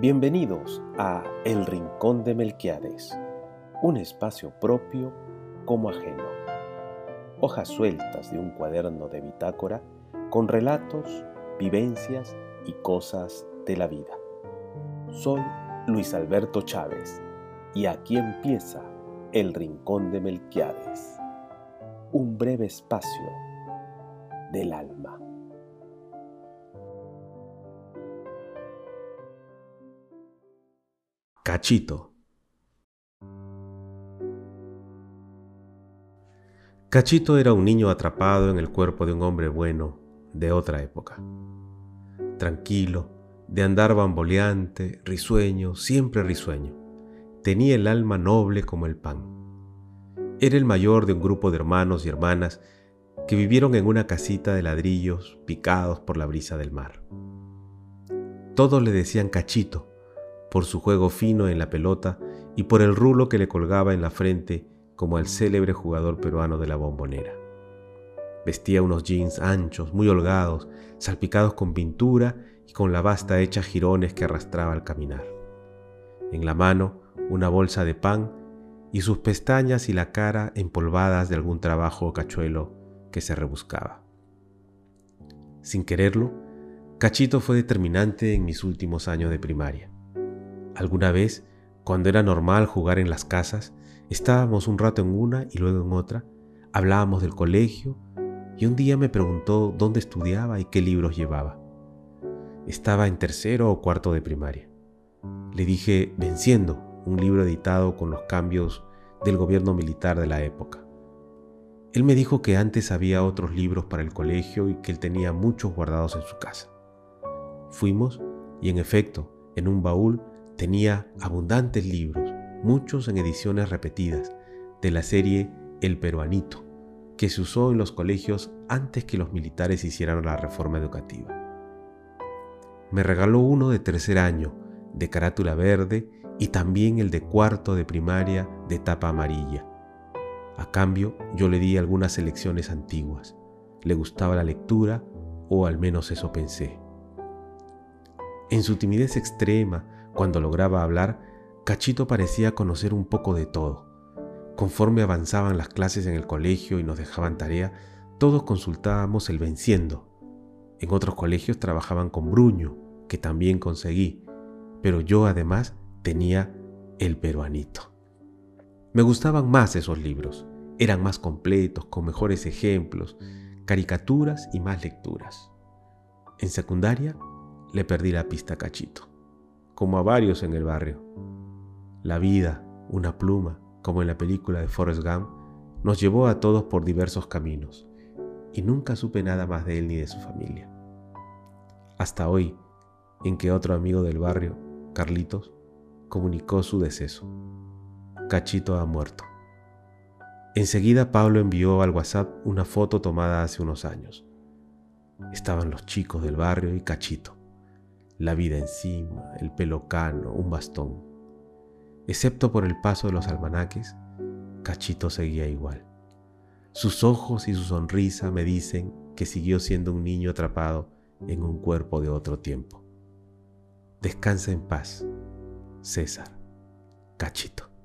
Bienvenidos a El Rincón de Melquiades, un espacio propio como ajeno. Hojas sueltas de un cuaderno de bitácora con relatos, vivencias y cosas de la vida. Soy Luis Alberto Chávez y aquí empieza El Rincón de Melquiades, un breve espacio del alma. Cachito. Cachito era un niño atrapado en el cuerpo de un hombre bueno de otra época. Tranquilo, de andar bamboleante, risueño, siempre risueño. Tenía el alma noble como el pan. Era el mayor de un grupo de hermanos y hermanas que vivieron en una casita de ladrillos picados por la brisa del mar. Todos le decían Cachito, por su juego fino en la pelota y por el rulo que le colgaba en la frente como al célebre jugador peruano de la bombonera. Vestía unos jeans anchos, muy holgados, salpicados con pintura y con la basta hecha jirones que arrastraba al caminar. En la mano una bolsa de pan y sus pestañas y la cara empolvadas de algún trabajo o cachuelo que se rebuscaba. Sin quererlo, Cachito fue determinante en mis últimos años de primaria. Alguna vez, cuando era normal jugar en las casas, estábamos un rato en una y luego en otra, hablábamos del colegio y un día me preguntó dónde estudiaba y qué libros llevaba. Estaba en tercero o cuarto de primaria. Le dije Venciendo, un libro editado con los cambios del gobierno militar de la época. Él me dijo que antes había otros libros para el colegio y que él tenía muchos guardados en su casa. Fuimos y en efecto, en un baúl Tenía abundantes libros, muchos en ediciones repetidas, de la serie El Peruanito, que se usó en los colegios antes que los militares hicieran la reforma educativa. Me regaló uno de tercer año, de carátula verde, y también el de cuarto de primaria de tapa amarilla. A cambio, yo le di algunas selecciones antiguas. Le gustaba la lectura, o al menos eso pensé. En su timidez extrema, cuando lograba hablar, Cachito parecía conocer un poco de todo. Conforme avanzaban las clases en el colegio y nos dejaban tarea, todos consultábamos el venciendo. En otros colegios trabajaban con Bruño, que también conseguí, pero yo además tenía el peruanito. Me gustaban más esos libros, eran más completos, con mejores ejemplos, caricaturas y más lecturas. En secundaria le perdí la pista a Cachito como a varios en el barrio. La vida, una pluma, como en la película de Forrest Gump, nos llevó a todos por diversos caminos, y nunca supe nada más de él ni de su familia. Hasta hoy, en que otro amigo del barrio, Carlitos, comunicó su deceso. Cachito ha muerto. Enseguida Pablo envió al WhatsApp una foto tomada hace unos años. Estaban los chicos del barrio y Cachito la vida encima, el pelo cano, un bastón. Excepto por el paso de los almanaques, Cachito seguía igual. Sus ojos y su sonrisa me dicen que siguió siendo un niño atrapado en un cuerpo de otro tiempo. Descansa en paz, César, Cachito.